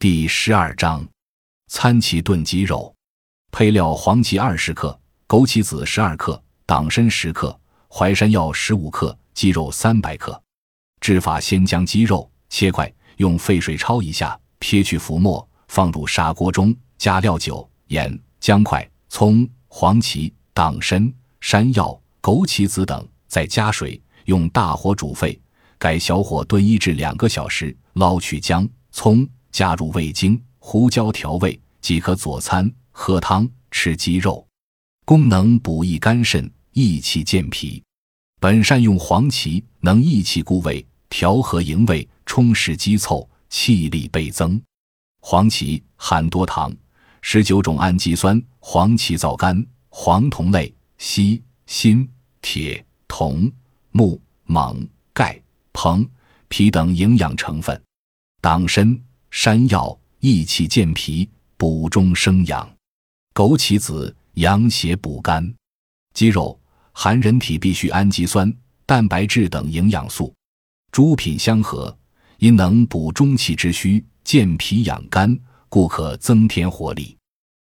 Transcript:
第十二章，参其炖鸡肉。配料：黄芪二十克，枸杞子十二克，党参十克，淮山药十五克，鸡肉三百克。制法：先将鸡肉切块，用沸水焯一下，撇去浮沫，放入砂锅中，加料酒、盐、姜块、葱、黄芪、党参、山药、枸杞子等，再加水，用大火煮沸，改小火炖一至两个小时，捞去姜、葱，加入味精、胡椒调味，即可佐餐、喝汤、吃鸡肉。功能补益肝肾，益气健脾。本善用黄芪，能益气固胃，调和营卫，充实肌凑，气力倍增。黄芪含多糖，十九种氨基酸。黄芪皂苷，黄酮类，硒、锌、铁、铜、钼、锰、钙、硼、铍等营养成分。党参、山药益气健脾，补中生阳；枸杞子养血补肝。鸡肉含人体必需氨基酸、蛋白质等营养素，诸品相合，因能补中气之虚，健脾养肝，故可增添活力。